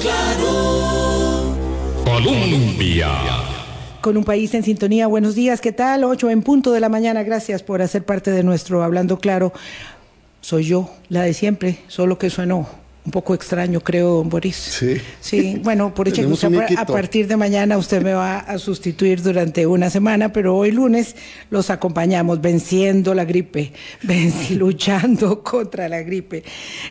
Claro. Colombia. Con un país en sintonía, buenos días, ¿qué tal? 8 en punto de la mañana, gracias por hacer parte de nuestro Hablando Claro. Soy yo, la de siempre, solo que sueno un poco extraño, creo, Boris. Sí. Sí, bueno, por hecho a partir de mañana usted me va a sustituir durante una semana, pero hoy lunes los acompañamos venciendo la gripe, luchando contra la gripe.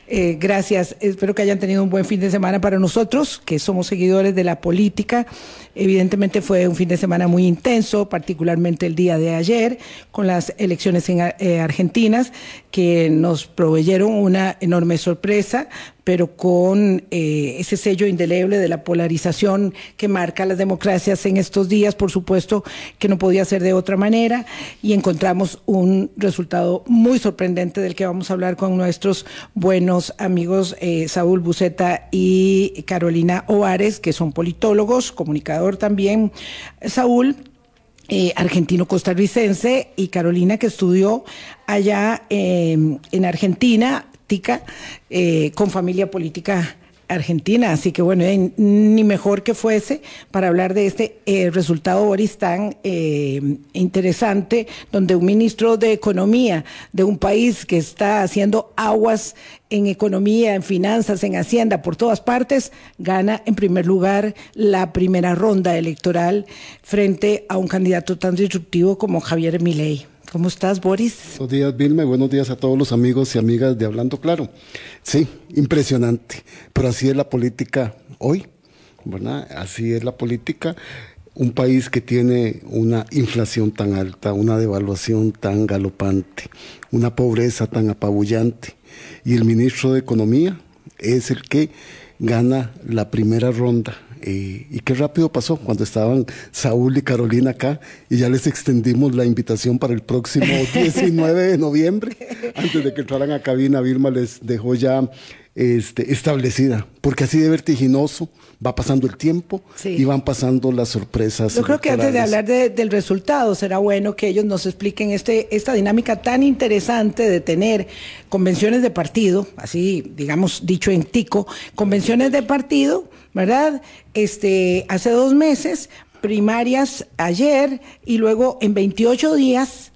Eh, gracias, espero que hayan tenido un buen fin de semana para nosotros, que somos seguidores de la política. Evidentemente fue un fin de semana muy intenso, particularmente el día de ayer, con las elecciones en eh, Argentinas, que nos proveyeron una enorme sorpresa pero con eh, ese sello indeleble de la polarización que marca las democracias en estos días, por supuesto que no podía ser de otra manera, y encontramos un resultado muy sorprendente del que vamos a hablar con nuestros buenos amigos eh, Saúl Buceta y Carolina Ovares, que son politólogos, comunicador también. Saúl, eh, argentino-costarricense, y Carolina, que estudió allá en Argentina, eh, con familia política argentina. Así que bueno, eh, ni mejor que fuese para hablar de este eh, resultado Boris tan interesante, donde un ministro de Economía de un país que está haciendo aguas en economía, en finanzas, en hacienda, por todas partes, gana en primer lugar la primera ronda electoral frente a un candidato tan disruptivo como Javier Milei. ¿Cómo estás, Boris? Buenos días, Vilma, y buenos días a todos los amigos y amigas de Hablando Claro. Sí, impresionante, pero así es la política hoy, ¿verdad? Así es la política. Un país que tiene una inflación tan alta, una devaluación tan galopante, una pobreza tan apabullante, y el ministro de Economía es el que gana la primera ronda y qué rápido pasó cuando estaban Saúl y Carolina acá y ya les extendimos la invitación para el próximo 19 de noviembre. Antes de que entraran a cabina, Vilma les dejó ya este, establecida, porque así de vertiginoso va pasando el tiempo y van pasando las sorpresas. Yo creo que antes de hablar del resultado, será bueno que ellos nos expliquen este, esta dinámica tan interesante de tener convenciones de partido, así digamos dicho en tico, convenciones de partido, ¿verdad? Este, hace dos meses, primarias ayer y luego en 28 días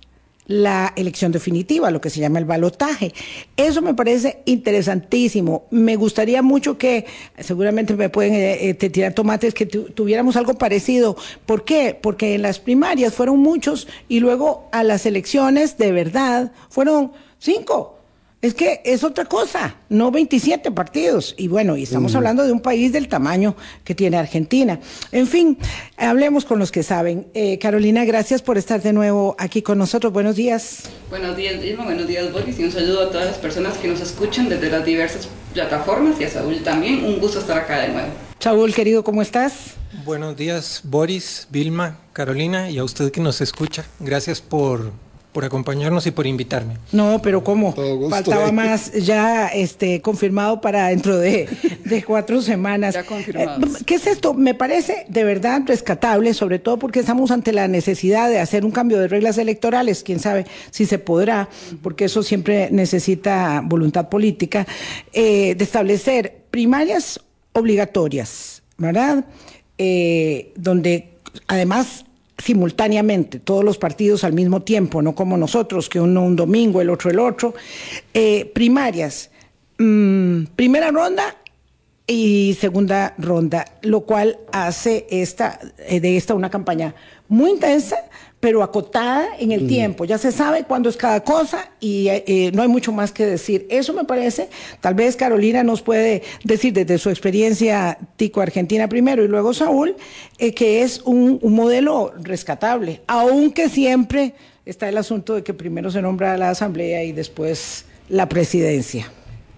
la elección definitiva, lo que se llama el balotaje. Eso me parece interesantísimo. Me gustaría mucho que, seguramente me pueden eh, eh, tirar tomates, que tuviéramos algo parecido. ¿Por qué? Porque en las primarias fueron muchos y luego a las elecciones de verdad fueron cinco. Es que es otra cosa, no 27 partidos. Y bueno, y estamos hablando de un país del tamaño que tiene Argentina. En fin, hablemos con los que saben. Eh, Carolina, gracias por estar de nuevo aquí con nosotros. Buenos días. Buenos días, Dilma. Buenos días, Boris. Y un saludo a todas las personas que nos escuchan desde las diversas plataformas y a Saúl también. Un gusto estar acá de nuevo. Saúl, querido, ¿cómo estás? Buenos días, Boris, Vilma, Carolina y a usted que nos escucha. Gracias por por acompañarnos y por invitarme. No, pero ¿cómo? Faltaba más ya este, confirmado para dentro de, cuatro semanas. Ya confirmado. Eh, ¿Qué es esto? Me parece de verdad rescatable, sobre todo porque estamos ante la necesidad de hacer un cambio de reglas electorales, quién sabe si se podrá, porque eso siempre necesita voluntad política, eh, de establecer primarias obligatorias, ¿verdad? Eh, donde además simultáneamente, todos los partidos al mismo tiempo, no como nosotros, que uno un domingo, el otro el otro. Eh, primarias, mm, primera ronda y segunda ronda, lo cual hace esta, eh, de esta una campaña muy intensa, pero acotada en el tiempo. Ya se sabe cuándo es cada cosa y eh, eh, no hay mucho más que decir. Eso me parece, tal vez Carolina nos puede decir desde su experiencia tico-argentina primero y luego Saúl, eh, que es un, un, modelo rescatable, aunque siempre está el asunto de que primero se nombra la asamblea y después la presidencia.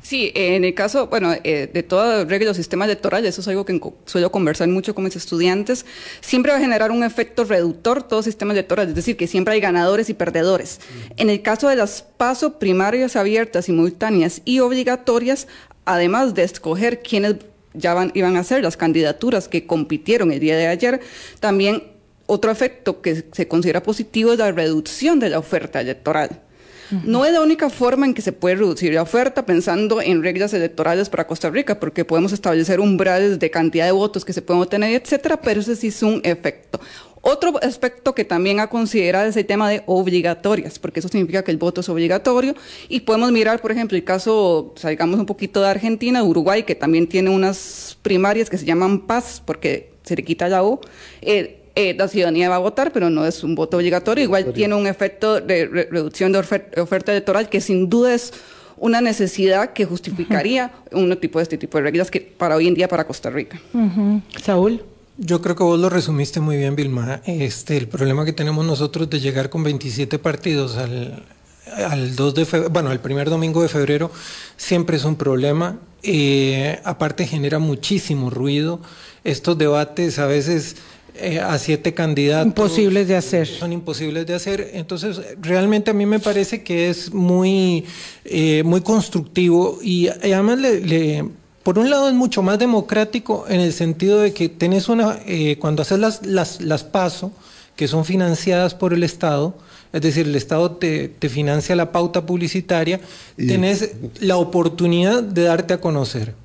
Sí, en el caso, bueno, eh, de toda regla de los sistemas electorales, eso es algo que suelo conversar mucho con mis estudiantes, siempre va a generar un efecto reductor todo sistema electoral, es decir, que siempre hay ganadores y perdedores. En el caso de las pasos primarias abiertas, simultáneas y obligatorias, además de escoger quiénes ya van, iban a ser las candidaturas que compitieron el día de ayer, también otro efecto que se considera positivo es la reducción de la oferta electoral. No es la única forma en que se puede reducir la oferta pensando en reglas electorales para Costa Rica, porque podemos establecer umbrales de cantidad de votos que se pueden obtener, etcétera, pero ese sí es un efecto. Otro aspecto que también ha considerado es el tema de obligatorias, porque eso significa que el voto es obligatorio. Y podemos mirar, por ejemplo, el caso, salgamos un poquito de Argentina, Uruguay, que también tiene unas primarias que se llaman PAS, porque se le quita la O. Eh, eh, la ciudadanía va a votar, pero no es un voto obligatorio. Igual tiene un efecto de reducción de oferta electoral que sin duda es una necesidad que justificaría un tipo de este tipo de reglas que para hoy en día para Costa Rica. Saúl. Yo creo que vos lo resumiste muy bien, Vilma. Este, el problema que tenemos nosotros de llegar con 27 partidos al, al 2 de febrero, bueno, al primer domingo de febrero, siempre es un problema. Eh, aparte genera muchísimo ruido. Estos debates a veces eh, a siete candidatos. Imposibles de hacer. Son imposibles de hacer. Entonces, realmente a mí me parece que es muy, eh, muy constructivo y además le por un lado es mucho más democrático en el sentido de que tenés una, eh, cuando haces las, las, las PASO, que son financiadas por el Estado, es decir, el Estado te, te financia la pauta publicitaria, tenés la oportunidad de darte a conocer.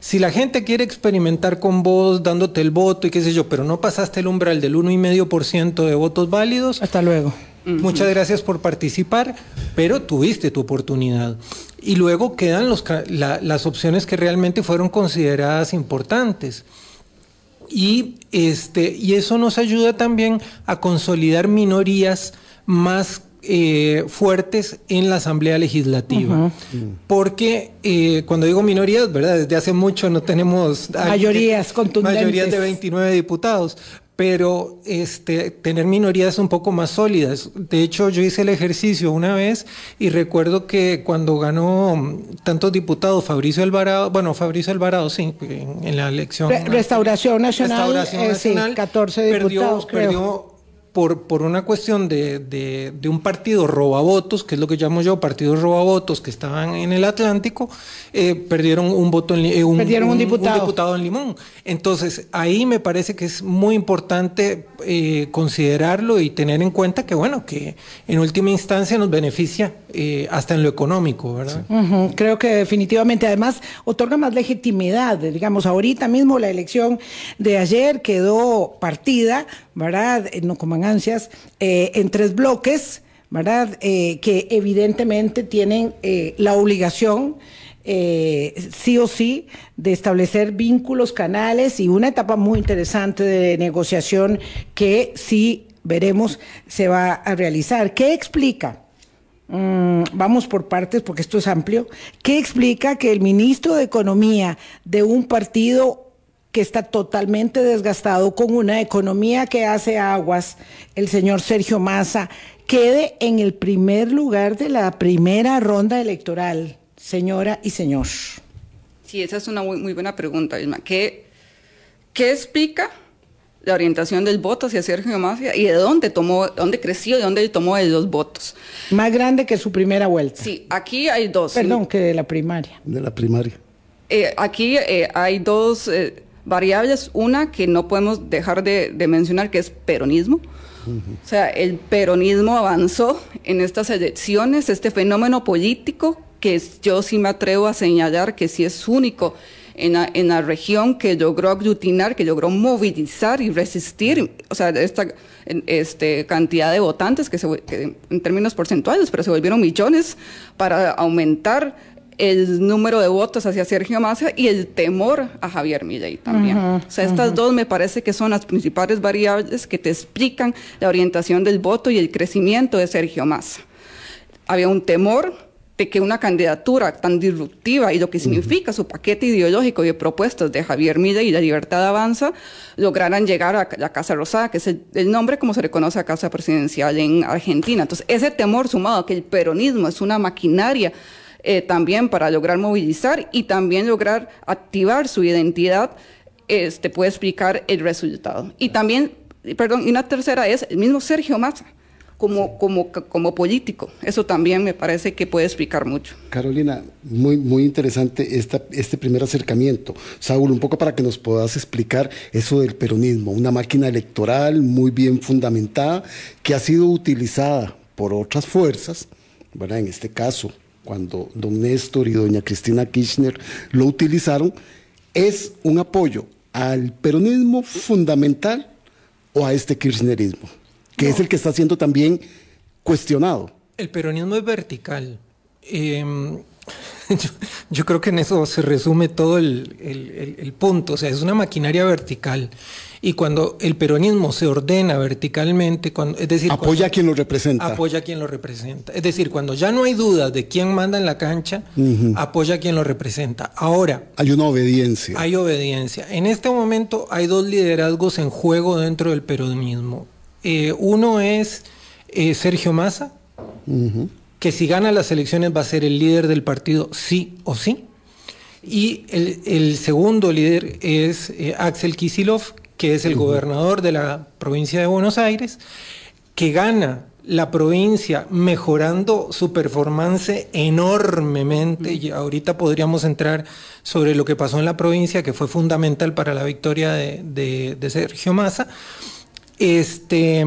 Si la gente quiere experimentar con vos, dándote el voto y qué sé yo, pero no pasaste el umbral del 1,5% de votos válidos. Hasta luego. Muchas gracias por participar, pero tuviste tu oportunidad. Y luego quedan los, las opciones que realmente fueron consideradas importantes. Y, este, y eso nos ayuda también a consolidar minorías más eh, fuertes en la Asamblea Legislativa. Porque eh, cuando digo minorías, ¿verdad? Desde hace mucho no tenemos... Mayorías contundentes. Mayorías de 29 diputados pero este, tener minorías un poco más sólidas. De hecho, yo hice el ejercicio una vez y recuerdo que cuando ganó tantos diputados, Fabricio Alvarado, bueno, Fabricio Alvarado, sí, en, la elección. Restauración Nacional, Restauración Nacional 14 diputados, perdió, por, por una cuestión de, de, de, un partido robavotos, que es lo que llamo yo partidos robavotos que estaban en el Atlántico, eh, perdieron un voto en, eh, un, perdieron un, diputado. un, diputado. en Limón. Entonces, ahí me parece que es muy importante eh, considerarlo y tener en cuenta que, bueno, que en última instancia nos beneficia eh, hasta en lo económico, ¿verdad? Creo que definitivamente, además, otorga más legitimidad. Digamos, ahorita mismo la elección de ayer quedó partida, ¿verdad? No coman ansias, eh, en tres bloques, ¿verdad? Eh, que evidentemente tienen la obligación. sí o sí, de establecer vínculos, canales y una etapa muy interesante de negociación que sí veremos se va a realizar. ¿Qué explica? Mm, vamos por partes porque esto es amplio, ¿qué explica que el ministro de Economía de un partido que está totalmente desgastado con una economía que hace aguas, el señor Sergio Massa, quede en el primer lugar de la primera ronda electoral, señora y señor? Sí, esa es una muy, buena pregunta, Isma. ¿Qué, qué explica la orientación del voto hacia Sergio Massa y de dónde tomó, dónde creció, de dónde tomó de los votos. Más grande que su primera vuelta. Sí, aquí hay dos. Perdón, que de la primaria. De la primaria. Eh, aquí eh, hay dos eh, variables. Una que no podemos dejar de, mencionar, que es peronismo. O sea, el peronismo avanzó en estas elecciones, este fenómeno político que yo sí me atrevo a señalar que sí es único en la, en la, región que logró aglutinar, que logró movilizar y resistir, o sea, esta este, cantidad de votantes que, se, en términos porcentuales, pero se volvieron millones para aumentar el número de votos hacia Sergio Massa y el temor a Javier Milei también. o sea, estas dos me parece que son las principales variables que te explican la orientación del voto y el crecimiento de Sergio Massa. Había un temor de que una candidatura tan disruptiva y lo que significa su paquete ideológico y de propuestas de Javier Milei y la Libertad Avanza lograran llegar a la Casa Rosada, que es el, nombre como se le conoce a Casa Presidencial en Argentina. Entonces, ese temor sumado a que el peronismo es una maquinaria eh, también para lograr movilizar y también lograr activar su identidad, este, puede explicar el resultado. Y también, perdón, y una tercera es el mismo Sergio Massa como, como, como político. Eso también me parece que puede explicar mucho. Carolina, muy, muy interesante esta, este primer acercamiento. Saúl, un poco para que nos puedas explicar eso del peronismo, una máquina electoral muy bien fundamentada que ha sido utilizada por otras fuerzas ¿verdad? En este caso, cuando don Néstor y doña Cristina Kirchner lo utilizaron, es un apoyo al peronismo fundamental o a este kirchnerismo, que es el que está siendo también cuestionado. El peronismo es vertical. Em, yo, creo que en eso se resume todo el, punto. O sea, es una maquinaria vertical. Y cuando el peronismo se ordena verticalmente, cuando, es decir... Apoya a quien lo representa. Apoya a quien lo representa. Es decir, cuando ya no hay duda de quién manda en la cancha, apoya a quien lo representa. Ahora... Hay una obediencia. Hay obediencia. En este momento hay dos liderazgos en juego dentro del peronismo. Eh, uno es eh, Sergio Massa, que si gana las elecciones va a ser el líder del partido sí o sí. Y el, segundo líder es eh, Axel Kisilov, que es el gobernador de la provincia de Buenos Aires, que gana la provincia mejorando su performance enormemente. Y ahorita podríamos entrar sobre lo que pasó en la provincia, que fue fundamental para la victoria de, Sergio Massa. Este,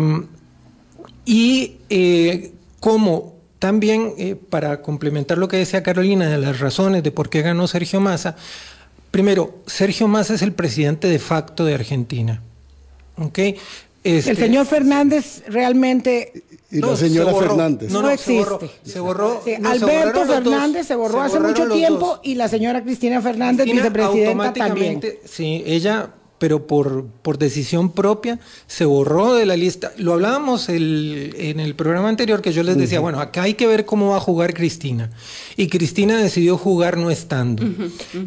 y eh, como también, eh, para complementar lo que decía Carolina de las razones de por qué ganó Sergio Massa, Primero, Sergio Massa es el presidente de facto de Argentina. ¿Okay? Este, el señor Fernández realmente... Y la señora Fernández. No, existe. Se borró. Alberto Fernández se borró hace mucho tiempo y la señora Cristina Fernández, vicepresidenta, también. Sí, ella pero por, por decisión propia se borró de la lista. Lo hablábamos en el programa anterior que yo les decía, bueno, acá hay que ver cómo va a jugar Cristina. Y Cristina decidió jugar no estando.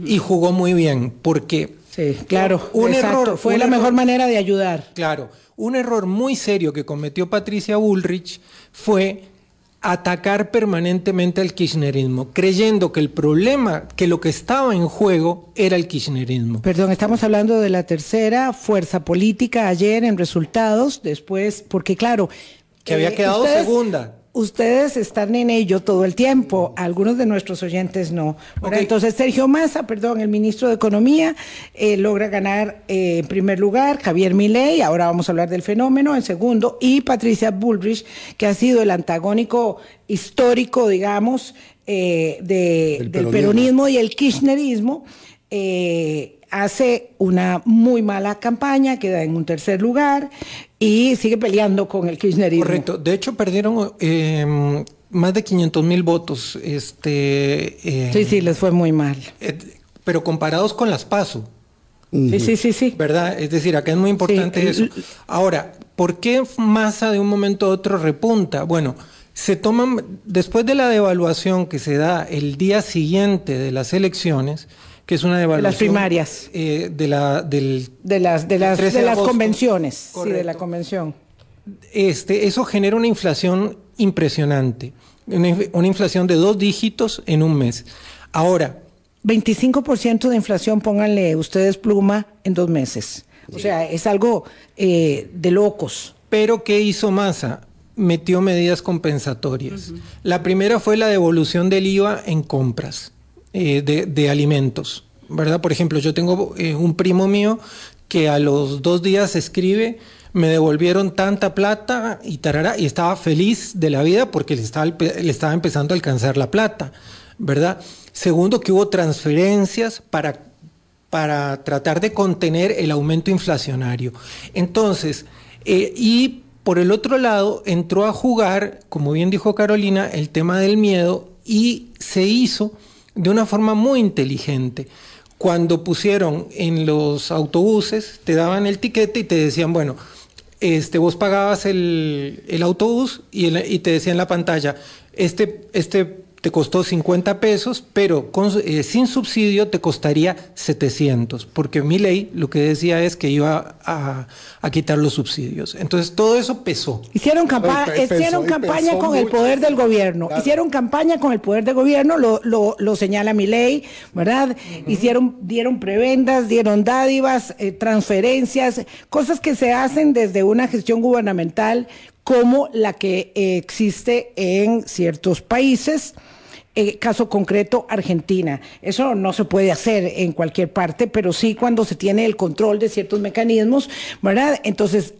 Y jugó muy bien, porque... Sí, claro, un error fue la mejor manera de ayudar. Claro, un error muy serio que cometió Patricia Bullrich fue atacar permanentemente al kirchnerismo, creyendo que el problema, que lo que estaba en juego era el kirchnerismo. Perdón, estamos hablando de la tercera fuerza política ayer en resultados, después, porque claro... Que había eh, quedado segunda ustedes están en ello todo el tiempo, algunos de nuestros oyentes no. Entonces, Sergio Massa, perdón, el ministro de Economía, eh, logra ganar eh, en primer lugar, Javier Milei, ahora vamos a hablar del fenómeno, en segundo, y Patricia Bullrich, que ha sido el antagónico histórico, digamos, eh, del peronismo. y el kirchnerismo hace una muy mala campaña, queda en un tercer lugar y sigue peleando con el kirchnerismo. Correcto. De hecho, perdieron em, más de 500 mil votos. Este, em, sí, sí, les fue muy mal. Eh, pero comparados con las PASO. Sí, sí, sí, sí. ¿Verdad? Es decir, acá es muy importante eso. Ahora, ¿por qué Massa de un momento a otro repunta? Bueno, se toman, después de la devaluación que se da el día siguiente de las elecciones, que es una evaluación. De las primarias. Eh, de, la, del, de las, de las, de las convenciones. Sí, de la convención. Este, eso genera una inflación impresionante. Una, inflación de dos dígitos en un mes. Ahora. 25% de inflación, pónganle ustedes pluma, en dos meses. O sea, es algo eh, de locos. Pero, ¿qué hizo Massa? Metió medidas compensatorias. La primera fue la devolución del IVA en compras. Eh, de, alimentos, ¿verdad? Por ejemplo, yo tengo eh, un primo mío que a los dos días escribe, me devolvieron tanta plata y tarara, y estaba feliz de la vida porque le estaba, le estaba empezando a alcanzar la plata, ¿verdad? Segundo, que hubo transferencias para, para tratar de contener el aumento inflacionario. Entonces, eh, y por el otro lado, entró a jugar, como bien dijo Carolina, el tema del miedo y se hizo de una forma muy inteligente. Cuando pusieron en los autobuses, te daban el tiquete y te decían, bueno, este, vos pagabas el, autobús y, y, te decía en la pantalla, este, este te costó 50 pesos, pero eh, sin subsidio te costaría 700, porque mi ley lo que decía es que iba a, quitar los subsidios. Entonces todo eso pesó. Hicieron, hicieron campaña con el poder del gobierno, hicieron campaña con el poder del gobierno, lo, lo, señala mi ley, ¿verdad? Hicieron, dieron prebendas, dieron dádivas, eh, transferencias, cosas que se hacen desde una gestión gubernamental como la que existe en ciertos países Eh, caso concreto, Argentina. Eso no se puede hacer en cualquier parte, pero sí cuando se tiene el control de ciertos mecanismos, ¿verdad? Entonces,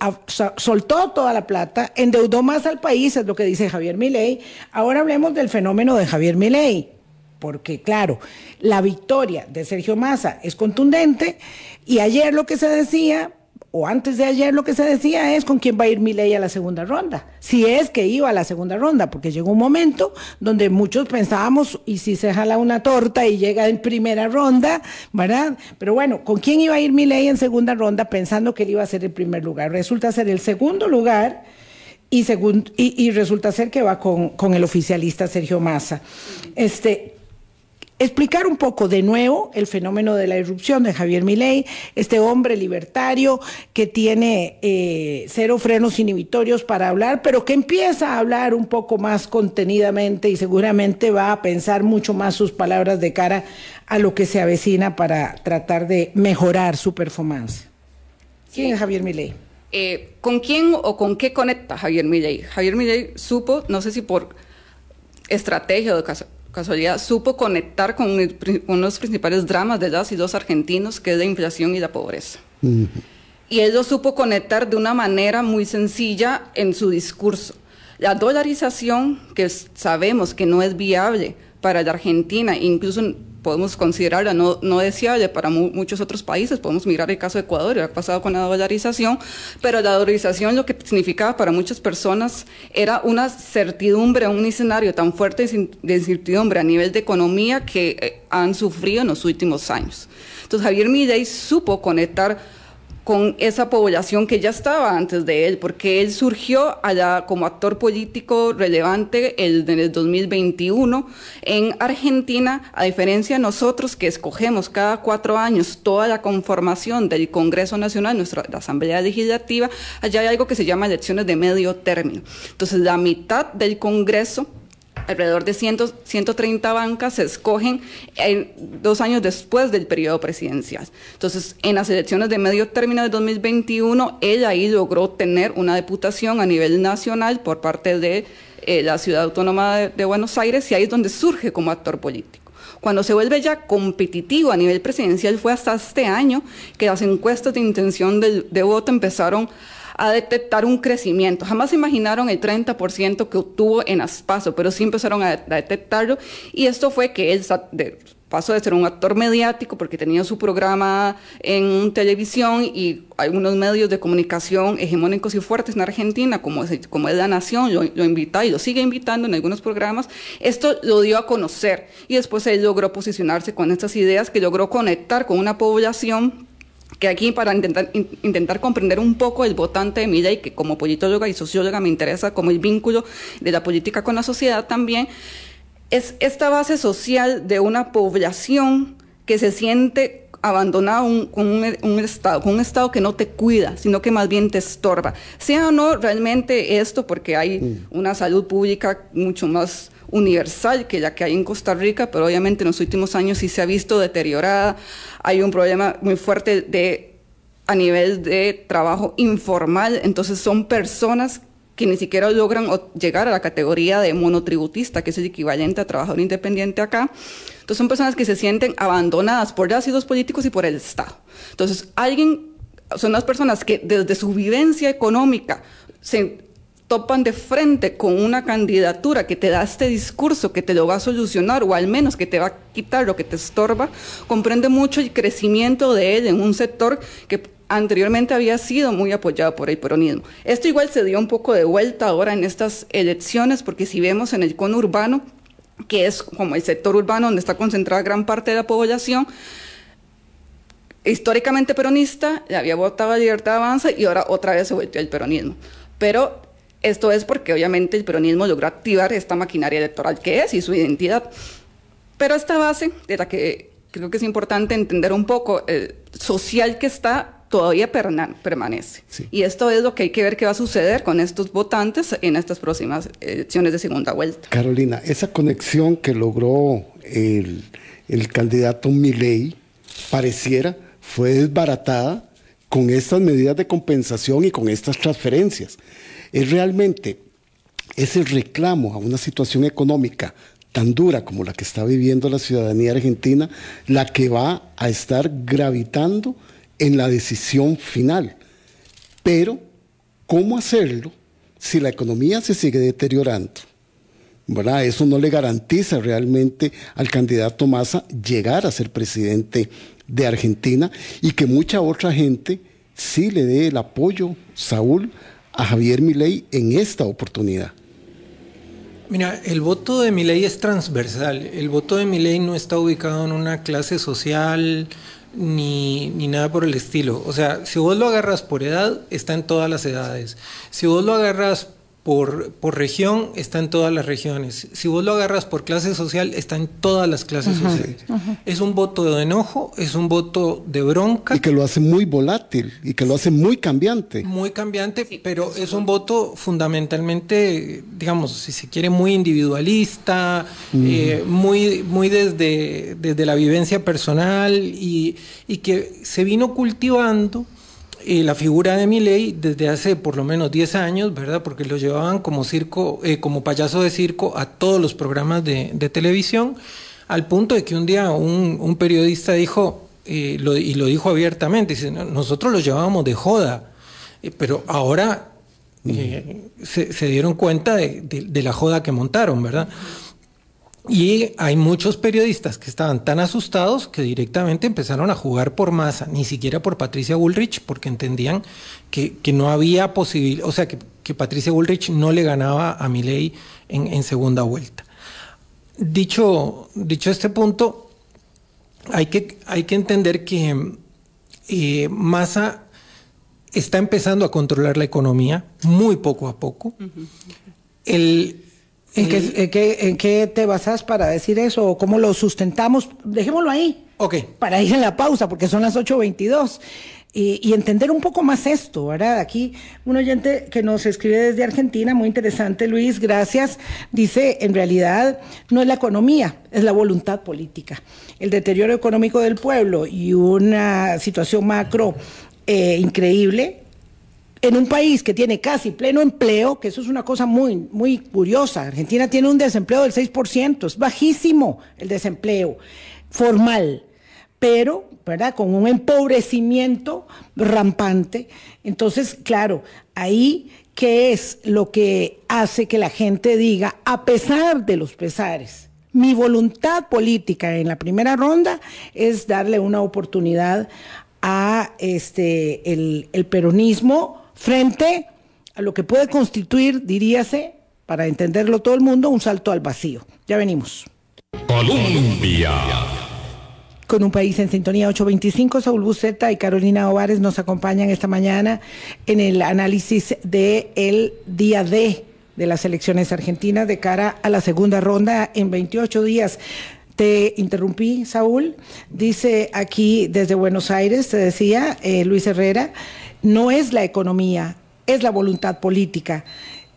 soltó toda la plata, endeudó más al país, es lo que dice Javier Milei. Ahora hablemos del fenómeno de Javier Milei porque claro, la victoria de Sergio Massa es contundente y ayer lo que se decía o antes de ayer lo que se decía es con quién va a ir Milei a la segunda ronda, si es que iba a la segunda ronda, porque llegó un momento donde muchos pensábamos, y si se jala una torta y llega en primera ronda, ¿verdad? Pero bueno, ¿con quién iba a ir Milei en segunda ronda pensando que él iba a ser el primer lugar? Resulta ser el segundo lugar y, resulta ser que va con, con el oficialista Sergio Massa. Este, explicar un poco de nuevo el fenómeno de la irrupción de Javier Milei, este hombre libertario que tiene eh, cero frenos inhibitorios para hablar, pero que empieza a hablar un poco más contenidamente y seguramente va a pensar mucho más sus palabras de cara a lo que se avecina para tratar de mejorar su performance. ¿Quién es Javier Milei? Eh, ¿Con quién o con qué conecta Javier Milei? Javier Milei supo, no sé si por estrategia o casualidad, supo conectar con uno de los principales dramas de las y dos argentinos, que es la inflación y la pobreza. Y él lo supo conectar de una manera muy sencilla en su discurso. La dolarización, que sabemos que no es viable para la Argentina, incluso podemos considerarla no, no deseable para muchos otros países. Podemos mirar el caso de Ecuador, ha pasado con la dolarización, pero la dolarización lo que significaba para muchas personas era una certidumbre, un escenario tan fuerte de incertidumbre a nivel de economía que eh, han sufrido en los últimos años. Entonces Javier Milei supo conectar con esa población que ya estaba antes de él, porque él surgió allá como actor político relevante en el 2021 en Argentina, a diferencia de nosotros que escogemos cada cuatro años toda la conformación del Congreso Nacional, nuestra Asamblea Legislativa, allá hay algo que se llama elecciones de medio término. Entonces, la mitad del Congreso alrededor de 130 bancas se escogen dos años después del periodo presidencial. Entonces, en las elecciones de medio término de 2021, él ahí logró tener una diputación a nivel nacional por parte de eh, la Ciudad Autónoma de, Buenos Aires y ahí es donde surge como actor político. Cuando se vuelve ya competitivo a nivel presidencial fue hasta este año que las encuestas de intención de voto empezaron a detectar un crecimiento. Jamás imaginaron el 30% que obtuvo en Aspaso, pero sí empezaron a, detectarlo y esto fue que él pasó de ser un actor mediático porque tenía su programa en televisión y algunos medios de comunicación hegemónicos y fuertes en Argentina, como es, como es La Nación, lo, lo y lo sigue invitando en algunos programas. Esto lo dio a conocer y después él logró posicionarse con estas ideas que logró conectar con una población que aquí para intentar, intentar comprender un poco el votante de Milei, que como politóloga y socióloga me interesa como el vínculo de la política con la sociedad también, es esta base social de una población que se siente abandonada con un, estado, con un estado que no te cuida, sino que más bien te estorba. Sea o no realmente esto, porque hay mm. una salud pública mucho más universal que la que hay en Costa Rica, pero obviamente en los últimos años sí se ha visto deteriorada. Hay un problema muy fuerte de a nivel de trabajo informal, entonces son personas que ni siquiera logran llegar a la categoría de monotributista, que es el equivalente a trabajador independiente acá. Entonces son personas que se sienten abandonadas por los ácidos políticos y por el Estado. Entonces alguien, son las personas que desde su vivencia económica se topan de frente con una candidatura que te da este discurso que te lo va a solucionar o al menos que te va a quitar lo que te estorba, comprende mucho el crecimiento de él en un sector que anteriormente había sido muy apoyado por el peronismo. Esto igual se dio un poco de vuelta ahora en estas elecciones porque si vemos en el cono urbano, que es como el sector urbano donde está concentrada gran parte de la población, históricamente peronista, había votado a Libertad Avanza y ahora otra vez se volvió el peronismo. Pero esto es porque obviamente el peronismo logró activar esta maquinaria electoral que es y su identidad. Pero esta base, de la que creo que es importante entender un poco, el social que está, todavía permanece. Y esto es lo que hay que ver qué va a suceder con estos votantes en estas próximas elecciones de segunda vuelta. Carolina, esa conexión que logró el, el candidato Milei pareciera fue desbaratada con estas medidas de compensación y con estas transferencias es realmente ese reclamo a una situación económica tan dura como la que está viviendo la ciudadanía argentina, la que va a estar gravitando en la decisión final. Pero, ¿cómo hacerlo si la economía se sigue deteriorando? Eso no le garantiza realmente al candidato Massa llegar a ser presidente de Argentina y que mucha otra gente sí le dé el apoyo, Saúl, a Javier Milei en esta oportunidad. Mira, el voto de Milei es transversal. El voto de Milei no está ubicado en una clase social ni, ni, nada por el estilo. O sea, si vos lo agarras por edad, está en todas las edades. Si vos lo agarras por, por, región está en todas las regiones. Si vos lo agarras por clase social, está en todas las clases sociales. Es un voto de enojo, es un voto de bronca. Y que lo hace muy volátil y que lo hace muy cambiante. Muy cambiante, pero es un voto fundamentalmente, digamos, si se quiere, muy individualista, eh, muy, muy desde, desde la vivencia personal y, y que se vino cultivando la figura de Milei desde hace por lo menos 10 años, ¿verdad? Porque lo llevaban como circo, eh, como payaso de circo a todos los programas de, televisión, al punto de que un día un, periodista dijo, eh, y lo dijo abiertamente, dice, nosotros lo llevábamos de joda, eh, pero ahora se, dieron cuenta de, la joda que montaron, ¿verdad? Y hay muchos periodistas que estaban tan asustados que directamente empezaron a jugar por masa, ni siquiera por Patricia Bullrich, porque entendían que, no había posibilidad, o sea, que, Patricia Bullrich no le ganaba a Milei en, en segunda vuelta. Dicho, dicho este punto, hay que, hay que entender que eh, Massa está empezando a controlar la economía muy poco a poco. El, ¿En qué, en, qué, te basas para decir eso? ¿O cómo lo sustentamos? Dejémoslo ahí. Ok. Para ir en la pausa, porque son las 8.22. Y, y entender un poco más esto, ¿verdad? Aquí un oyente que nos escribe desde Argentina, muy interesante, Luis, gracias, dice, en realidad no es la economía, es la voluntad política. El deterioro económico del pueblo y una situación macro eh, increíble en un país que tiene casi pleno empleo, que eso es una cosa muy, muy curiosa, Argentina tiene un desempleo del 6%, es bajísimo el desempleo formal, pero, ¿verdad?, con un empobrecimiento rampante. Entonces, claro, ahí, ¿qué es lo que hace que la gente diga, a pesar de los pesares? Mi voluntad política en la primera ronda es darle una oportunidad a este el, el peronismo frente a lo que puede constituir, diríase, para entenderlo todo el mundo, un salto al vacío. Ya venimos. Colombia. Con un país en sintonía 825, Saúl Buceta y Carolina Ovares nos acompañan esta mañana en el análisis del el día D de las elecciones argentinas de cara a la segunda ronda en 28 días. Te interrumpí, Saúl. Dice aquí desde Buenos Aires, te decía eh, Luis Herrera, no es la economía, es la voluntad política.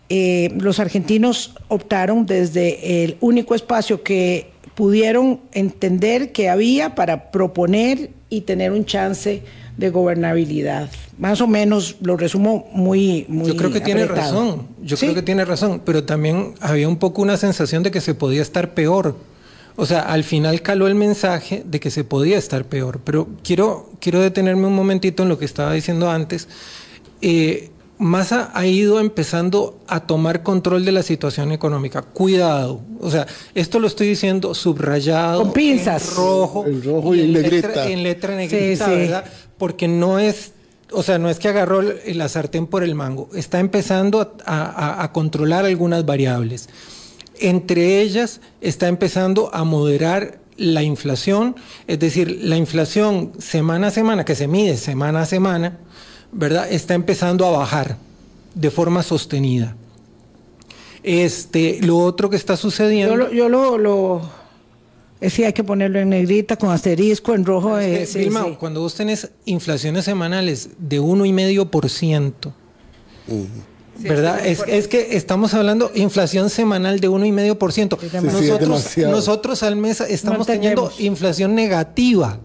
Eh, los argentinos optaron desde el único espacio que pudieron entender que había para proponer y tener un chance de gobernabilidad. Más o menos lo resumo muy, muy. Yo creo que tiene razón. Yo creo que tiene razón, pero también había un poco una sensación de que se podía estar peor. O sea, al final caló el mensaje de que se podía estar peor. Pero quiero, quiero detenerme un momentito en lo que estaba diciendo antes. Eh, Massa ha ido empezando a tomar control de la situación económica. Cuidado. O sea, esto lo estoy diciendo subrayado. Con pinzas. En rojo. En rojo y, en, negrita. Letra, en letra negrita, ¿verdad? Porque no es o sea, no es que agarró la sartén por el mango, está empezando a controlar algunas variables. Entre ellas está empezando a moderar la inflación, es decir, la inflación semana a semana, que se mide semana a semana, ¿verdad? Está empezando a bajar de forma sostenida. Este, lo otro que está sucediendo. Yo lo, yo sí, hay que ponerlo en negrita, con asterisco, en rojo. Es cuando vos tenés inflaciones semanales de 1,5%, uh ¿Verdad? es, es, que estamos hablando inflación semanal de 1,5%. nosotros, nosotros al mes estamos teniendo inflación negativa.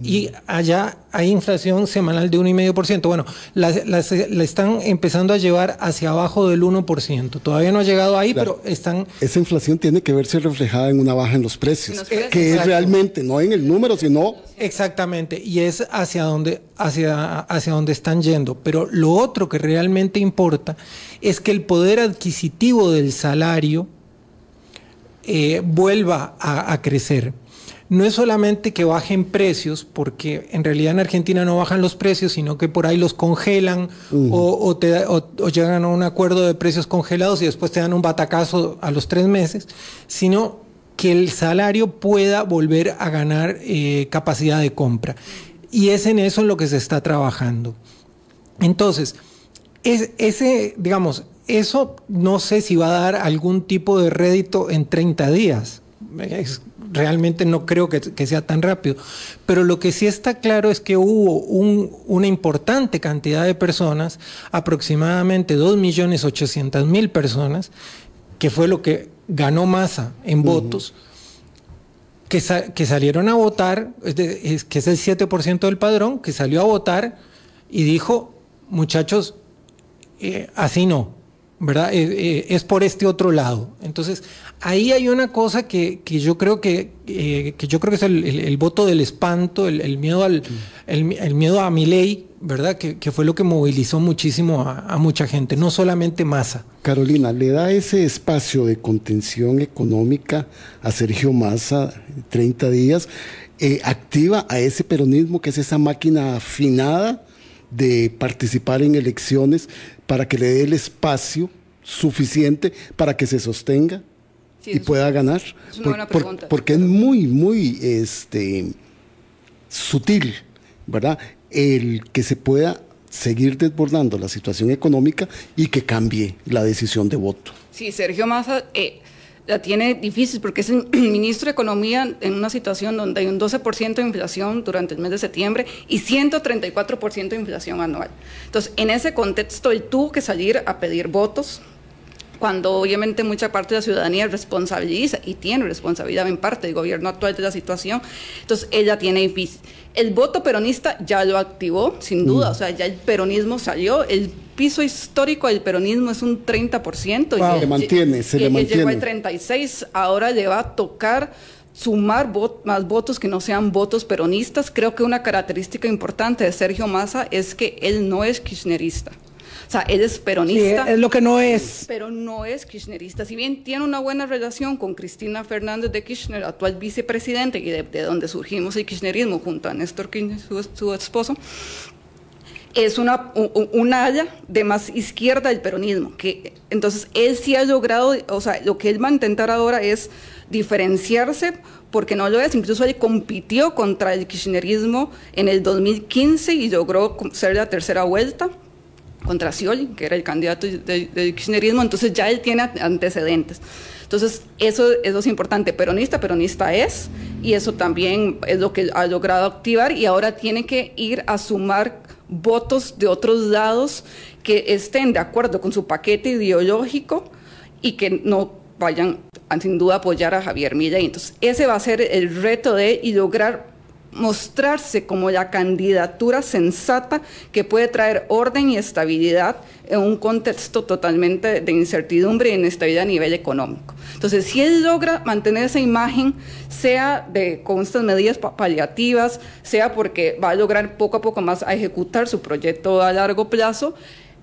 Y allá hay inflación semanal de 1,5%. Bueno, la, la, están empezando a llevar hacia abajo del 1%. Todavía no ha llegado ahí, pero están... Esa inflación tiene que verse reflejada en una baja en los precios, que es realmente, no en el número, sino... Exactamente, y es hacia donde, hacia, hacia donde están yendo. Pero lo otro que realmente importa es que el poder adquisitivo del salario eh, vuelva a crecer no es solamente que bajen precios, porque en realidad en Argentina no bajan los precios, sino que por ahí los congelan o, te, llegan a un acuerdo de precios congelados y después te dan un batacazo a los tres meses, sino que el salario pueda volver a ganar eh, capacidad de compra. Y es en eso en lo que se está trabajando. Entonces, es, ese, digamos, eso no sé si va a dar algún tipo de rédito en 30 días. Es, realmente no creo que, sea tan rápido. Pero lo que sí está claro es que hubo una importante cantidad de personas, aproximadamente 2.800.000 personas, que fue lo que ganó masa en votos, que, que, salieron a votar, es que es el 7% del padrón, que salió a votar y dijo, muchachos, eh, así no, ¿verdad? Eh, eh, es por este otro lado. Entonces, ahí hay una cosa que, que yo creo que, eh, que yo creo que es el, el, voto del espanto, el, el miedo al el, miedo a mi ley, ¿verdad? Que, que, fue lo que movilizó muchísimo a, a, mucha gente, no solamente masa. Carolina, ¿le da ese espacio de contención económica a Sergio Massa 30 días? ¿Activa a ese peronismo que es esa máquina afinada de participar en elecciones para que le dé el espacio suficiente para que se sostenga y pueda ganar. Es una buena pregunta. porque es muy, muy este, sutil, ¿verdad? El que se pueda seguir desbordando la situación económica y que cambie la decisión de voto. Sí, Sergio Massa eh, la tiene difícil porque es el ministro de Economía en una situación donde hay un 12% de inflación durante el mes de septiembre y 134% de inflación anual. Entonces, en ese contexto, él tuvo que salir a pedir votos cuando obviamente mucha parte de la ciudadanía responsabiliza y tiene responsabilidad en parte del gobierno actual de la situación, entonces ella tiene. El voto peronista ya lo activó, sin duda, mm. o sea, ya el peronismo salió, el piso histórico del peronismo es un 30%. Wow. Y se mantiene, se le mantiene. Llegó al 36, ahora le va a tocar sumar más votos que no sean votos peronistas. Creo que una característica importante de Sergio Massa es que él no es kirchnerista. O sea, él es peronista. Sí, es lo que no es. Pero no es kirchnerista. Si bien tiene una buena relación con Cristina Fernández de Kirchner, actual vicepresidente, y de, donde surgimos el kirchnerismo junto a Néstor Kirchner, su, esposo, es una, una haya de más izquierda del peronismo. Que, entonces, él sí ha logrado, o sea, lo que él va a intentar ahora es diferenciarse porque no lo es. Incluso él compitió contra el kirchnerismo en el 2015 y logró ser la tercera vuelta contra Scioli, que era el candidato del kirchnerismo, entonces ya él tiene antecedentes. Entonces, eso, eso es importante. Peronista, peronista es, y eso también es lo que ha logrado activar, y ahora tiene que ir a sumar votos de otros lados que estén de acuerdo con su paquete ideológico y que no vayan sin duda apoyar a Javier Milei. Entonces, ese va a ser el reto de y lograr mostrarse como la candidatura sensata que puede traer orden y estabilidad en un contexto totalmente de incertidumbre y inestabilidad a nivel económico. Entonces, si él logra mantener esa imagen, sea de, con estas medidas paliativas, sea porque va a lograr poco a poco más a ejecutar su proyecto a largo plazo,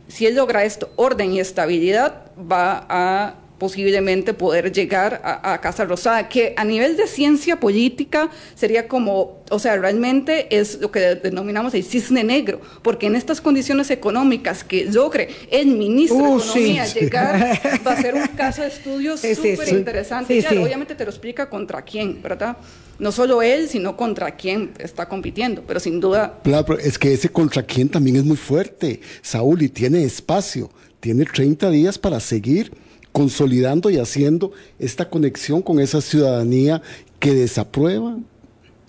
si él logra esto, orden y estabilidad, va a posiblemente poder llegar a, Casa Rosada, que a nivel de ciencia política sería como, o sea, realmente es lo que denominamos el cisne negro, porque en estas condiciones económicas que logre el ministro de uh, Economía llegar, va a ser un caso de estudio súper interesante. obviamente te lo explica contra quién, ¿verdad? No solo él, sino contra quién está compitiendo, pero sin duda... Claro, es que ese contra quién también es muy fuerte, Saúl, y tiene espacio, tiene 30 días para seguir consolidando y haciendo esta conexión con esa ciudadanía que desaprueba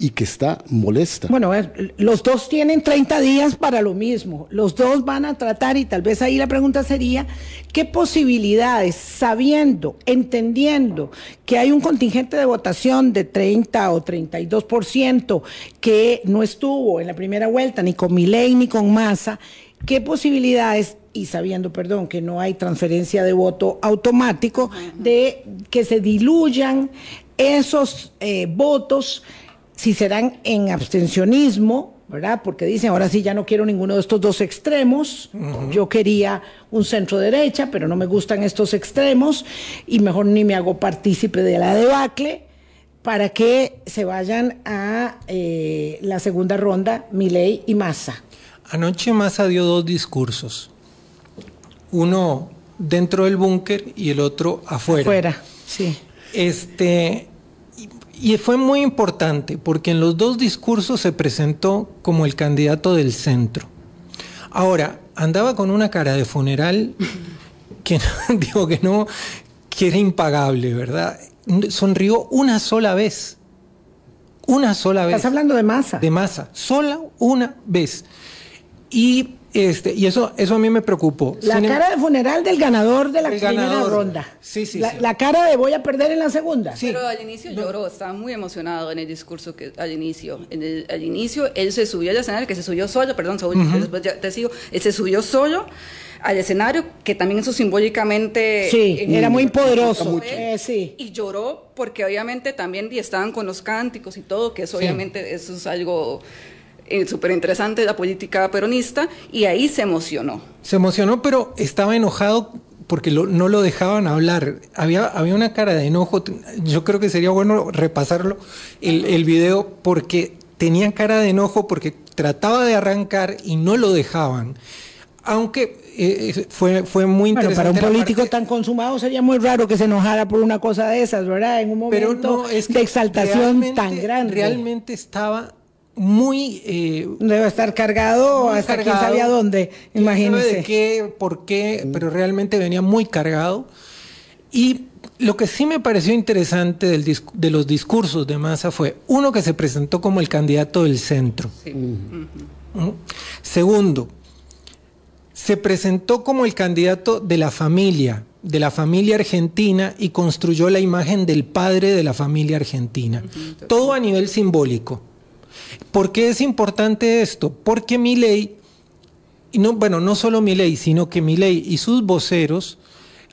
y que está molesta. Bueno, los dos tienen 30 días para lo mismo. Los dos van a tratar y tal vez ahí la pregunta sería, ¿qué posibilidades, sabiendo, entendiendo que hay un contingente de votación de 30 o 32% que no estuvo en la primera vuelta ni con Milei ni con Massa, qué posibilidades y sabiendo, perdón, que no hay transferencia de voto automático, de que se diluyan esos eh, votos si serán en abstencionismo, ¿verdad? Porque dicen, ahora sí ya no quiero ninguno de estos dos extremos. Yo quería un centro derecha, pero no me gustan estos extremos y mejor ni me hago partícipe de la debacle para que se vayan a eh, la segunda ronda Milei y Massa. Anoche Massa dio dos discursos. Uno dentro del búnker y el otro afuera. Afuera, sí. Este, y fue muy importante porque en los dos discursos se presentó como el candidato del centro. Ahora, andaba con una cara de funeral que digo que no, que era impagable, ¿verdad? Sonrió una sola vez. Una sola vez. Estás hablando de masa. De masa. Sola una vez. Y este, y eso, eso a mí me preocupó. La cara de funeral del ganador de la primera ronda. Sí, sí la, sí. la, cara de voy a perder en la segunda. Sí. Pero al inicio lloró, estaba muy emocionado en el discurso que al inicio. En el, al inicio él se subió al escenario, que se subió solo, perdón, Saúl, uh -huh. después ya te sigo, él se subió solo al escenario, que también eso simbólicamente... Sí, eh, era muy poderoso. Eh, sí. Y lloró porque obviamente también estaban con los cánticos y todo, que eso sí. obviamente eso es algo súper interesante la política peronista y ahí se emocionó. Se emocionó, pero estaba enojado porque lo, no lo dejaban hablar. Había, había una cara de enojo. Yo creo que sería bueno repasarlo, el, el video, porque tenía cara de enojo porque trataba de arrancar y no lo dejaban. Aunque eh, fue, fue muy interesante. Bueno, para un político parte... tan consumado sería muy raro que se enojara por una cosa de esas, ¿verdad? En un momento Pero no, es de exaltación tan grande. Realmente estaba muy... Eh, Debe estar cargado hasta cargado, quién sabía dónde, imagínese. de qué, por qué, pero realmente venía muy cargado. Y lo que sí me pareció interesante del de los discursos de Massa fue, uno, que se presentó como el candidato del centro. Sí. Uh -huh. Segundo, se presentó como el candidato de la familia, de la familia argentina y construyó la imagen del padre de la familia argentina. Uh -huh. Todo a nivel simbólico. ¿Por qué es importante esto? Porque Milei, y no, bueno, no solo Milei, sino que Milei y sus voceros,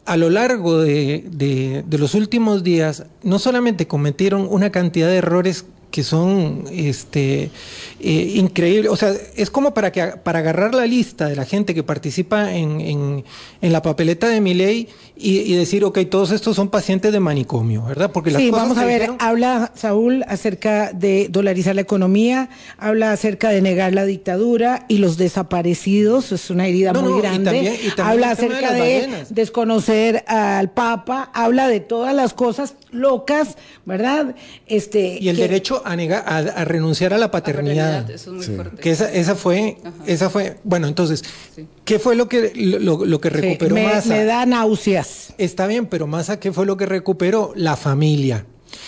a lo largo de, de, los últimos días, no solamente cometieron una cantidad de errores que son este, eh, increíbles. O sea, es como para, que, para agarrar la lista de la gente que participa en, en, en la papeleta de mi ley y, y, decir, ok, todos estos son pacientes de manicomio, ¿verdad? Porque las sí, cosas vamos a ver, dijeron... habla Saúl acerca de dolarizar la economía, habla acerca de negar la dictadura y los desaparecidos, es una herida no, muy no, grande. Y también, y también habla acerca de, de desconocer al Papa, habla de todas las cosas locas, ¿verdad? Este, y el que... derecho a, negar, a, a, renunciar a la paternidad. paternidad eso es muy sí. fuerte. Que esa, esa fue, Ajá. esa fue, bueno, entonces, sí. ¿qué fue lo que, lo, lo que recuperó sí, me, Massa? Me da náuseas. Está bien, pero Massa, ¿qué fue lo que recuperó? La familia.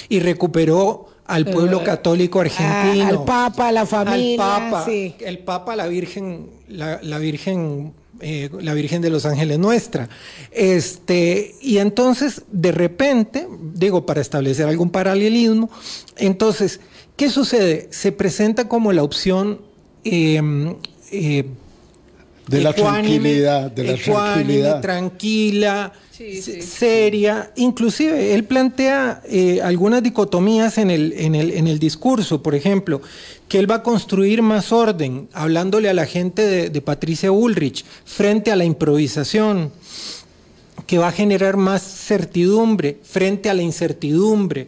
Y recuperó al pueblo católico argentino. al Papa, la familia. Al Papa, sí. el Papa, la Virgen, la, la Virgen eh, la Virgen de los Ángeles Nuestra. Este, y entonces, de repente, digo, para establecer algún paralelismo, entonces, ¿qué sucede? Se presenta como la opción eh, eh, de la ecuánime, tranquilidad, de la ecuánime, tranquilidad. tranquila, sí, sí, seria. Inclusive él plantea eh, algunas dicotomías en el, en, el, en el discurso, por ejemplo, que él va a construir más orden, hablándole a la gente de, de Patricia Ulrich, frente a la improvisación, que va a generar más certidumbre frente a la incertidumbre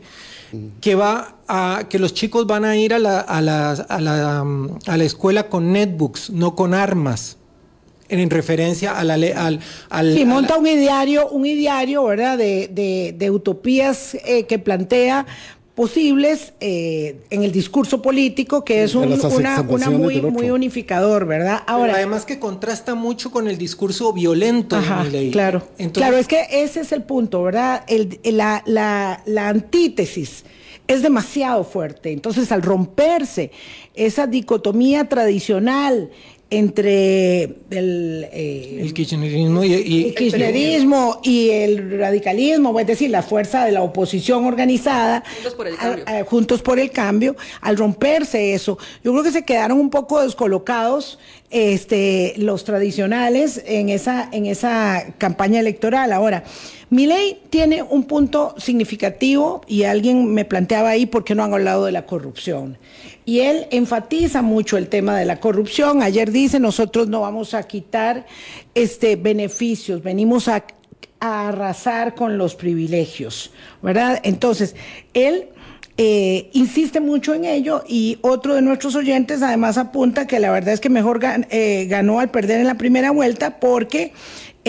que va a que los chicos van a ir a la, a la, a la, a la escuela con netbooks, no con armas en referencia a la ley al, al sí monta la... un ideario un ideario verdad de, de, de utopías eh, que plantea posibles eh, en el discurso político que es un, una, una muy, muy unificador, ¿verdad? Ahora, Pero además que contrasta mucho con el discurso violento ajá, de ley. Claro, Entonces, claro, es que ese es el punto, ¿verdad? El, la, la, la antítesis es demasiado fuerte. Entonces, al romperse esa dicotomía tradicional entre el, eh, el kirchnerismo y, el kirchnerismo y el radicalismo, es decir, la fuerza de la oposición organizada, juntos por el cambio, juntos por el cambio al romperse eso, yo creo que se quedaron un poco descolocados este, los tradicionales en esa, en esa campaña electoral. Ahora, mi ley tiene un punto significativo y alguien me planteaba ahí por qué no han hablado de la corrupción. Y él enfatiza mucho el tema de la corrupción. Ayer dice, nosotros no vamos a quitar este, beneficios, venimos a, arrasar con los privilegios, ¿verdad? Entonces, él eh, insiste mucho en ello y otro de nuestros oyentes además apunta que la verdad es que mejor eh, ganó al perder en la primera vuelta porque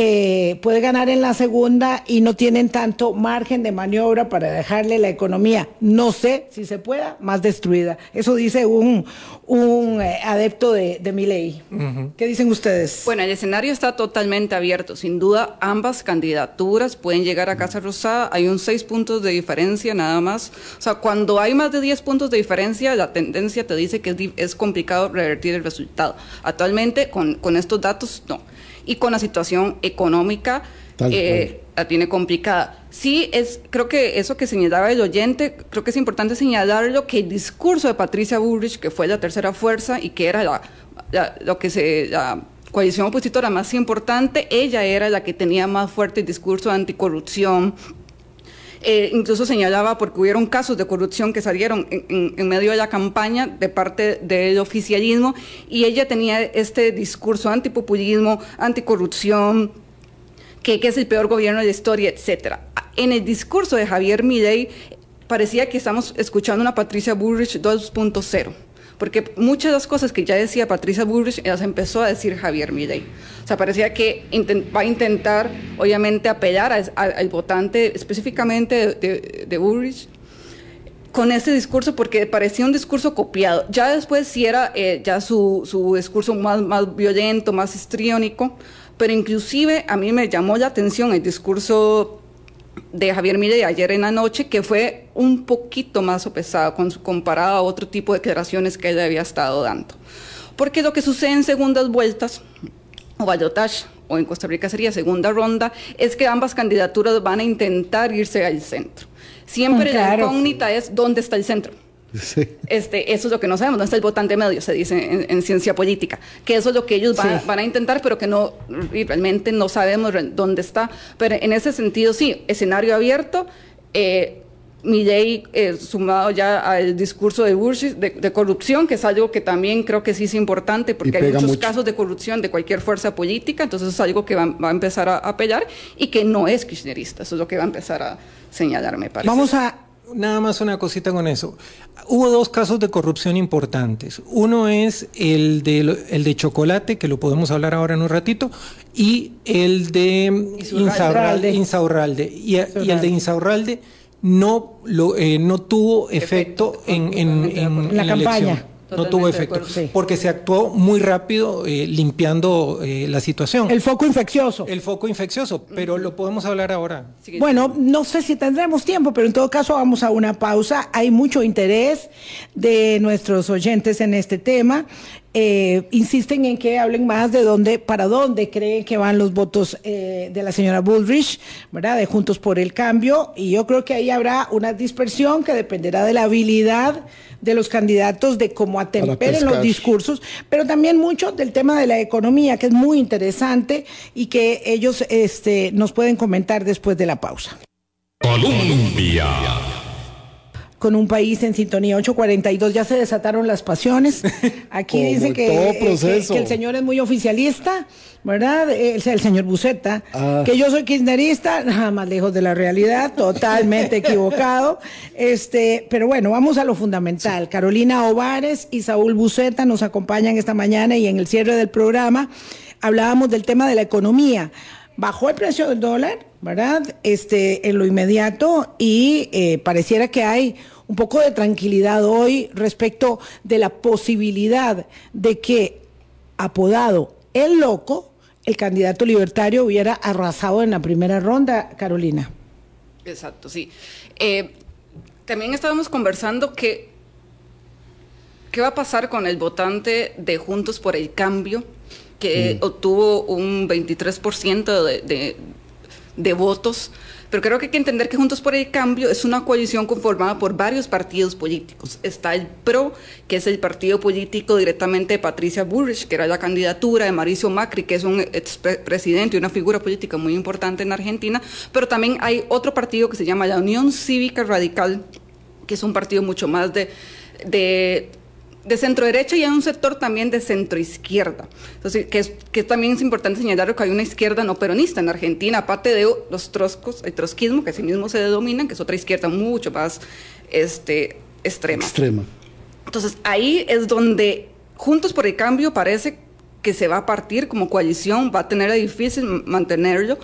eh, puede ganar en la segunda y no tienen tanto margen de maniobra para dejarle la economía, no sé si se pueda, más destruida. Eso dice un, un eh, adepto de, de mi ley. ¿Qué dicen ustedes? Bueno, el escenario está totalmente abierto. Sin duda, ambas candidaturas pueden llegar a Casa Rosada. Hay un seis puntos de diferencia nada más. O sea, cuando hay más de diez puntos de diferencia, la tendencia te dice que es, es complicado revertir el resultado. Actualmente, con, con estos datos, no y con la situación económica eh, la tiene complicada. Sí, es, creo que eso que señalaba el oyente, creo que es importante señalarlo que el discurso de Patricia Bullrich, que fue la tercera fuerza y que era la, lo que se la coalición opositora más importante, ella era la que tenía más fuerte el discurso de anticorrupción, eh, incluso señalaba porque hubieron casos de corrupción que salieron en, medio de la campaña de parte del oficialismo y ella tenía este discurso antipopulismo, anticorrupción, que, que es el peor gobierno de la historia, etcétera. En el discurso de Javier Milei parecía que estamos escuchando una Patricia Bullrich 2.0 porque muchas de las cosas que ya decía Patricia Bullrich las empezó a decir Javier Milei. O sea, parecía que va a intentar, obviamente, apelar al votante específicamente de, de, Bullrich con ese discurso porque parecía un discurso copiado. Ya después sí era eh, ya su, su discurso más, más violento, más histriónico, pero inclusive a mí me llamó la atención el discurso de Javier Milei ayer en la noche, que fue un poquito más pesado comparado a otro tipo de declaraciones que él había estado dando. Porque lo que sucede en segundas vueltas, o ballotage, o en Costa Rica sería segunda ronda, es que ambas candidaturas van a intentar irse al centro. Siempre la incógnita es dónde está el centro. Este, eso es lo que no sabemos, no está el votante medio, se dice en, ciencia política, que eso es lo que ellos van, a intentar, pero que no realmente no sabemos dónde está. Pero en ese sentido, sí, escenario abierto. Eh, mi ley eh, sumado ya al discurso de Bush de, corrupción, que es algo que también creo que sí es importante, porque hay muchos casos de corrupción de cualquier fuerza política, entonces es algo que va, a empezar a, apelar y que no es kirchnerista, eso es lo que va a empezar a señalar, me parece. Vamos a Nada más una cosita con eso. Hubo dos casos de corrupción importantes. Uno es el de, el de Chocolate, que lo podemos hablar ahora en un ratito, y el de Insaurralde. Insaurralde. Y, el de Insaurralde no, lo, eh, no tuvo efecto, en, en, la, campaña no tuvo efecto, porque se actuó muy rápido eh, limpiando eh, la situación. El foco infeccioso. El foco infeccioso, pero lo podemos hablar ahora. Bueno, no sé si tendremos tiempo, pero en todo caso vamos a una pausa. Hay mucho interés de nuestros oyentes en este tema. Eh, insisten en que hablen más de dónde, para dónde creen que van los votos de la señora Bullrich, ¿verdad? De Juntos por el Cambio. Y yo creo que ahí habrá una dispersión que dependerá de la habilidad de los candidatos de cómo atemperen los discursos, pero también mucho del tema de la economía, que es muy interesante y que ellos este, nos pueden comentar después de la pausa. Colombia con un país en sintonía 842 ya se desataron las pasiones. Aquí dice que, eh, que, el señor es muy oficialista, ¿verdad? El, el señor Buceta, ah. que yo soy kirchnerista, nada más lejos de la realidad, totalmente equivocado. Este, pero bueno, vamos a lo fundamental. Carolina Ovares y Saúl Buceta nos acompañan esta mañana y en el cierre del programa hablábamos del tema de la economía. Bajó el precio del dólar, ¿verdad? Este, en lo inmediato y eh, pareciera que hay un poco de tranquilidad hoy respecto de la posibilidad de que, apodado el loco, el candidato libertario hubiera arrasado en la primera ronda, Carolina. Exacto, sí. Eh, También estábamos conversando que qué va a pasar con el votante de Juntos por el Cambio, que mm. obtuvo un 23% de, de, de votos pero creo que hay que entender que Juntos por el Cambio es una coalición conformada por varios partidos políticos. Está el PRO, que es el partido político directamente de Patricia Bullrich, que era la candidatura de Mauricio Macri, que es un expresidente y una figura política muy importante en Argentina. Pero también hay otro partido que se llama la Unión Cívica Radical, que es un partido mucho más de, de de centro derecha y hay un sector también de centro izquierda. Entonces, que, es, que también es importante señalar que hay una izquierda no peronista en Argentina, aparte de los troscos, el trotskismo, que así mismo se denominan, que es otra izquierda mucho más este, extrema. Extrema. Entonces, ahí es donde Juntos por el Cambio parece que se va a partir como coalición, va a tener difícil mantenerlo.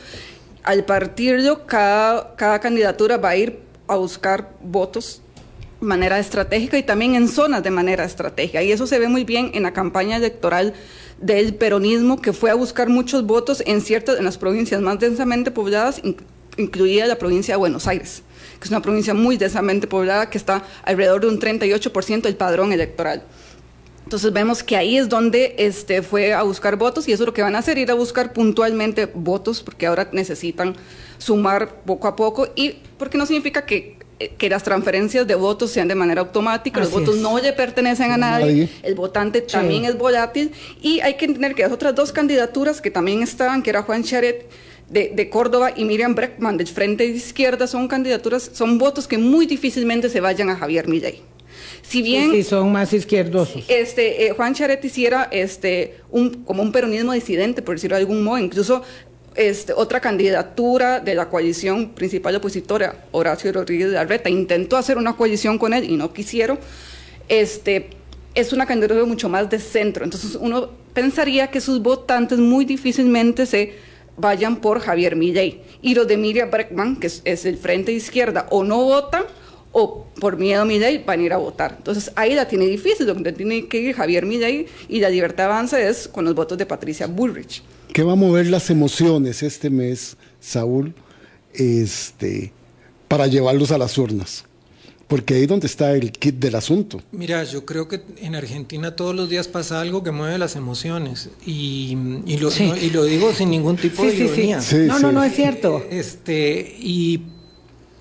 Al partirlo, cada, cada candidatura va a ir a buscar votos manera estratégica y también en zonas de manera estratégica. Y eso se ve muy bien en la campaña electoral del peronismo, que fue a buscar muchos votos en ciertas, en las provincias más densamente pobladas, incluida la provincia de Buenos Aires, que es una provincia muy densamente poblada, que está alrededor de un 38% del padrón electoral. Entonces vemos que ahí es donde este, fue a buscar votos y eso es lo que van a hacer, ir a buscar puntualmente votos, porque ahora necesitan sumar poco a poco y porque no significa que que las transferencias de votos sean de manera automática, los votos no le pertenecen a nadie, el votante también es volátil y hay que entender que las otras dos candidaturas que también estaban, que era Juan Charet de, Córdoba y Miriam Breckman del Frente de Izquierda, son candidaturas, son votos que muy difícilmente se vayan a Javier Milei. Si bien sí, son más izquierdosos. Este, eh, Juan Charet hiciera este, un, como un peronismo disidente, por decirlo de algún modo, incluso este, otra candidatura de la coalición principal opositora, Horacio Rodríguez de Arreta, intentó hacer una coalición con él y no quisieron. Este, es una candidatura mucho más de centro. Entonces uno pensaría que sus votantes muy difícilmente se vayan por Javier Milley. Y los de Miriam Breckman, que es, el frente de izquierda, o no votan o por miedo a Milley van a ir a votar. Entonces ahí la tiene difícil, donde tiene que ir Javier Milley y la libertad avanza es con los votos de Patricia Bullrich. ¿Qué va a mover las emociones este mes, Saúl, este, para llevarlos a las urnas? Porque ahí es donde está el kit del asunto. Mira, yo creo que en Argentina todos los días pasa algo que mueve las emociones. Y, lo, y lo, digo sin ningún tipo de ironía. no, no, no es cierto. Este, y,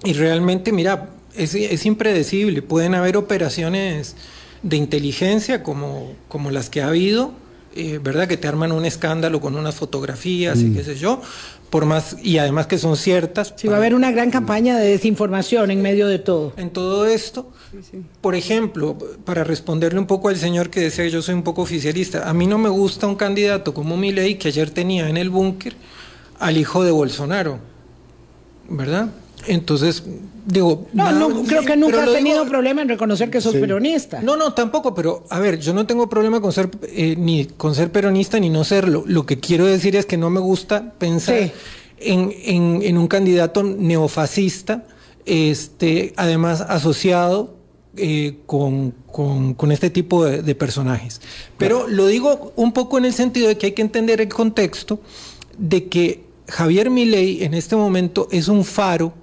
y realmente, mira, es, es, impredecible. Pueden haber operaciones de inteligencia como, como las que ha habido, eh, ¿verdad? Que te arman un escándalo con unas fotografías y mm. qué sé yo, por más, y además que son ciertas. Sí, va a haber una gran campaña de desinformación en medio de todo. En todo esto, por ejemplo, para responderle un poco al señor que decía que yo soy un poco oficialista, a mí no me gusta un candidato como Milei que ayer tenía en el búnker al hijo de Bolsonaro, ¿verdad? Entonces, digo... No, no creo que nunca has tenido problema en reconocer que sos peronista. No, no, tampoco, pero a ver, yo no tengo problema con ser eh, ni con ser peronista ni no serlo. Lo que quiero decir es que no me gusta pensar en, en, un candidato neofascista, este, además asociado eh, con, con, este tipo de, de personajes. Pero lo digo un poco en el sentido de que hay que entender el contexto de que Javier Milei en este momento es un faro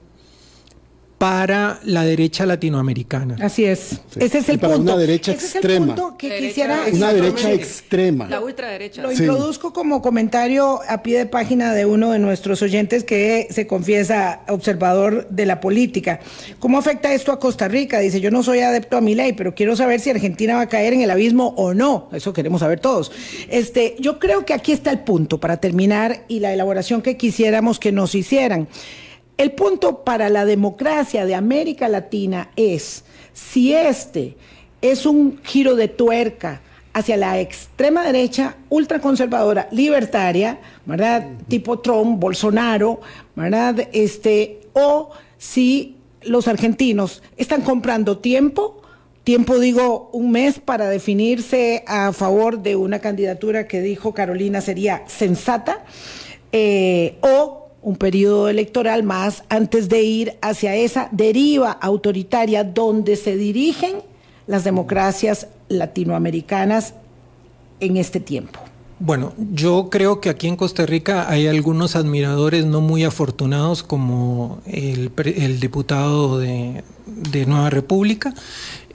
para la derecha latinoamericana. Así es. Ese es el para punto. Una derecha extrema. que quisiera una derecha extrema. La ultraderecha. Lo introduzco como comentario a pie de página de uno de nuestros oyentes que se confiesa observador de la política. ¿Cómo afecta esto a Costa Rica? Dice, yo no soy adepto a mi ley, pero quiero saber si Argentina va a caer en el abismo o no. Eso queremos saber todos. Este, yo creo que aquí está el punto para terminar y la elaboración que quisiéramos que nos hicieran. El punto para la democracia de América Latina es si este es un giro de tuerca hacia la extrema derecha ultraconservadora libertaria, ¿verdad? Tipo Trump, Bolsonaro, ¿verdad? Este, o si los argentinos están comprando tiempo, tiempo digo un mes para definirse a favor de una candidatura que dijo Carolina sería sensata, eh, o un periodo electoral más antes de ir hacia esa deriva autoritaria donde se dirigen las democracias latinoamericanas en este tiempo. Bueno, yo creo que aquí en Costa Rica hay algunos admiradores no muy afortunados como el, el diputado de, de Nueva República.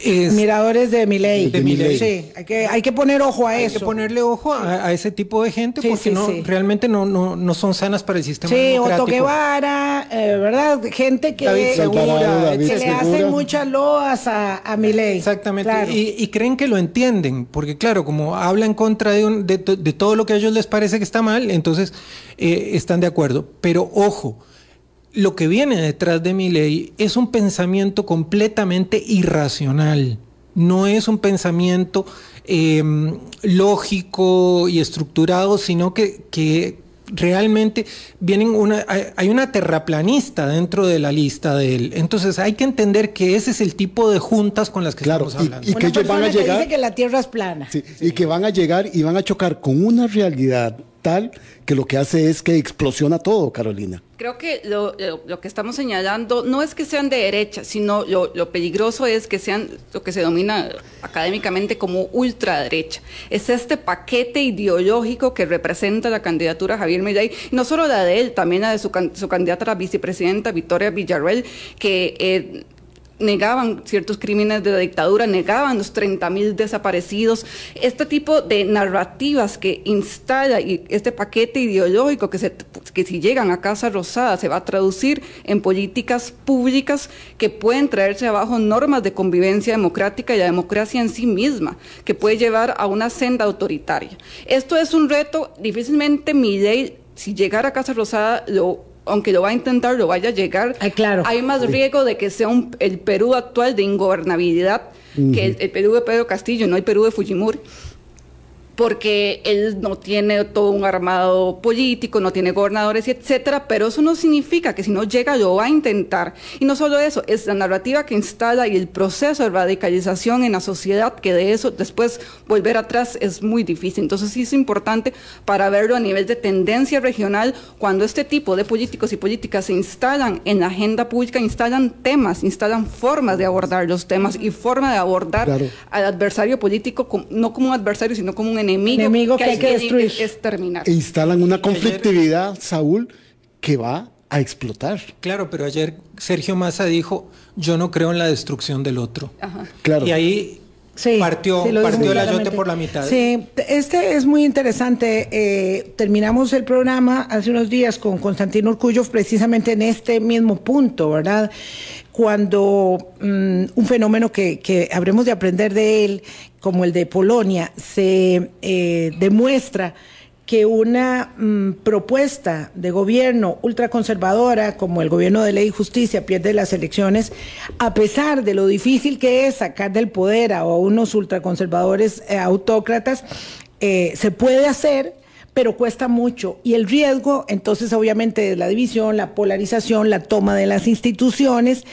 Miradores de mi ley. De, Sí, hay que, hay que poner ojo a eso. Hay que ponerle ojo a, ese tipo de gente porque no, realmente no, no, no, son sanas para el sistema sí, Otto Guevara, eh, ¿verdad? Gente que, le hacen muchas loas a, a mi ley. Exactamente. Y, creen que lo entienden, porque claro, como habla en contra de, de, todo lo que a ellos les parece que está mal, entonces eh, están de acuerdo. Pero ojo, lo que viene detrás de mi ley es un pensamiento completamente irracional. No es un pensamiento em, lógico y estructurado, sino que, realmente vienen una, hay una terraplanista dentro de la lista de él. Entonces hay que entender que ese es el tipo de juntas con las que estamos hablando. Y, que ellos van a llegar. dice que la tierra es plana. Y que van a llegar y van a chocar con una realidad tal que lo que hace es que explosiona todo, Carolina. Creo que lo, que estamos señalando no es que sean de derecha, sino lo, peligroso es que sean lo que se domina académicamente como ultraderecha. Es este paquete ideológico que representa la candidatura Javier Milei, no solo la de él, también la de su, su candidata a la vicepresidenta Victoria Villarreal, que... Eh, negaban ciertos crímenes de dictadura, negaban los 30 mil desaparecidos. Este tipo de narrativas que instala y este paquete ideológico que, se, que si llegan a Casa Rosada se va a traducir en políticas públicas que pueden traerse abajo normas de convivencia democrática y la democracia en sí misma, que puede llevar a una senda autoritaria. Esto es un reto, difícilmente mi ley, si llegara a Casa Rosada, lo aunque lo va a intentar, lo vaya a llegar, claro. hay más riesgo de que sea el Perú actual de ingobernabilidad que el, el, Perú de Pedro Castillo, no el Perú de Fujimori porque él no tiene todo un armado político, no tiene gobernadores, etcétera, pero eso no significa que si no llega lo va a intentar. Y no solo eso, es la narrativa que instala y el proceso de radicalización en la sociedad, que de eso después volver atrás es muy difícil. Entonces sí es importante para verlo a nivel de tendencia regional, cuando este tipo de políticos y políticas se instalan en la agenda pública, instalan temas, instalan formas de abordar los temas y forma de abordar al adversario político, no como un adversario, sino como un enemigo, que, hay que, destruir. exterminar. E instalan una conflictividad, Saúl, que va a explotar. Claro, pero ayer Sergio Massa dijo, yo no creo en la destrucción del otro. Claro. Y ahí partió, partió el ayote por la mitad. Sí, este es muy interesante. Eh, terminamos el programa hace unos días con Constantino Urcullo precisamente en este mismo punto, ¿verdad? Cuando mm, un fenómeno que, que habremos de aprender de él, como el de Polonia, se eh, demuestra que una mm, propuesta de gobierno ultraconservadora como el gobierno de ley y justicia pierde las elecciones, a pesar de lo difícil que es sacar del poder a unos ultraconservadores eh, autócratas, eh, se puede hacer pero cuesta mucho. Y el riesgo, entonces, obviamente, es la división, la polarización, la toma de las instituciones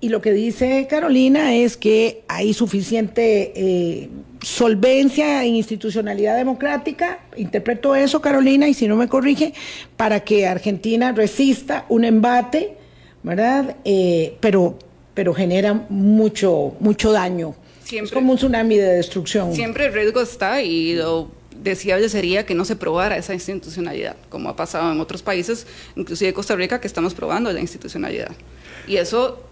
y lo que dice Carolina es que hay suficiente eh, solvencia e institucionalidad democrática, interpreto eso Carolina, y si no me corrige, para que Argentina resista un embate, ¿verdad? Eh, pero, pero genera mucho, mucho daño. es como un tsunami de destrucción. Siempre el riesgo está y lo deseable sería que no se probara esa institucionalidad, como ha pasado en otros países, inclusive Costa Rica, que estamos probando la institucionalidad. Y eso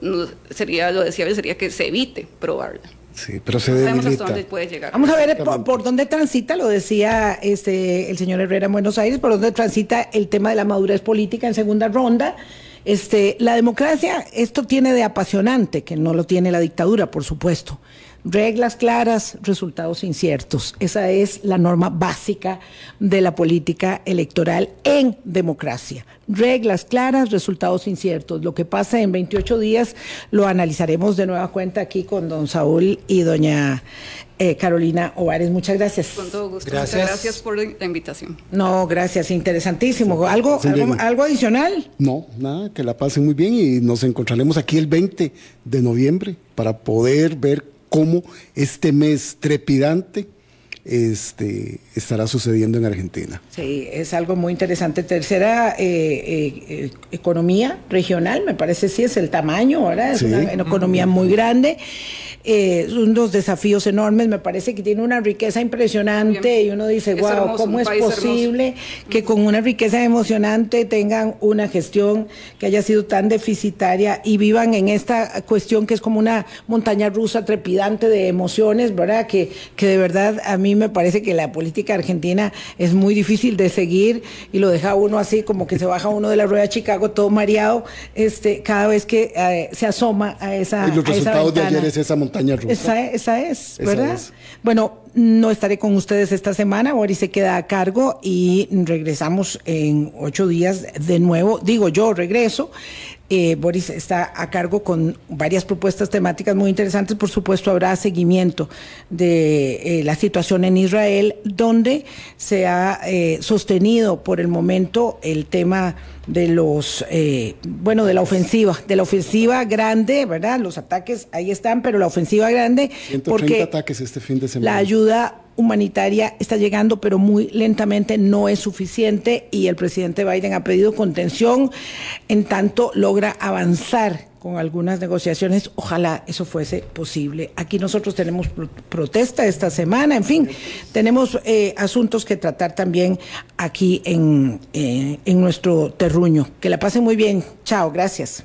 sería, lo deseable sería que se evite probarla. Sí, pero se Sabemos hasta dónde puede llegar. Vamos a ver por, dónde transita, lo decía este el señor Herrera en Buenos Aires, por dónde transita el tema de la madurez política en segunda ronda. Este, la democracia, esto tiene de apasionante, que no lo tiene la dictadura, por supuesto. Reglas claras, resultados inciertos. Esa es la norma básica de la política electoral en democracia. Reglas claras, resultados inciertos. Lo que pasa en 28 días lo analizaremos de nueva cuenta aquí con don Saúl y doña eh, Carolina Ovares. Muchas gracias. Con todo gusto. Gracias. Muchas gracias por la invitación. No, gracias. Interesantísimo. ¿Algo, algo, algo, adicional? No, nada, que la pasen muy bien y nos encontraremos aquí el 20 de noviembre para poder ver cómo este mes trepidante este, estará sucediendo en Argentina. Sí, es algo muy interesante. Tercera eh, eh, economía regional, me parece sí es el tamaño, ¿verdad? Es una, economía muy grande. Eh, unos desafíos enormes, me parece que tiene una riqueza impresionante y uno dice, wow, ¿cómo es posible que con una riqueza emocionante tengan una gestión que haya sido tan deficitaria y vivan en esta cuestión que es como una montaña rusa trepidante de emociones, ¿verdad? Que, que de verdad a mí me parece que la política argentina es muy difícil de seguir y lo deja uno así como que se baja uno de la rueda de Chicago todo mareado este, cada vez que eh, se asoma a esa... Y los resultados de ayer es esa montaña esa, es, ¿verdad? Bueno, no estaré con ustedes esta semana, Boris se queda a cargo y regresamos en ocho días de nuevo. Digo, yo regreso. Eh, Boris está a cargo con varias propuestas temáticas muy interesantes. Por supuesto, habrá seguimiento de eh, la situación en Israel, donde se ha eh, sostenido por el momento el tema de los, bueno, de la ofensiva, de la ofensiva grande, ¿verdad? Los ataques ahí están, pero la ofensiva grande. porque ataques este fin de semana. La ayuda humanitaria está llegando, pero muy lentamente, no es suficiente y el presidente Biden ha pedido contención en tanto logra avanzar con algunas negociaciones. Ojalá eso fuese posible. Aquí nosotros tenemos protesta esta semana, en fin, tenemos eh, asuntos que tratar también aquí en, eh, en nuestro terruño. Que la pasen muy bien. Chao, gracias.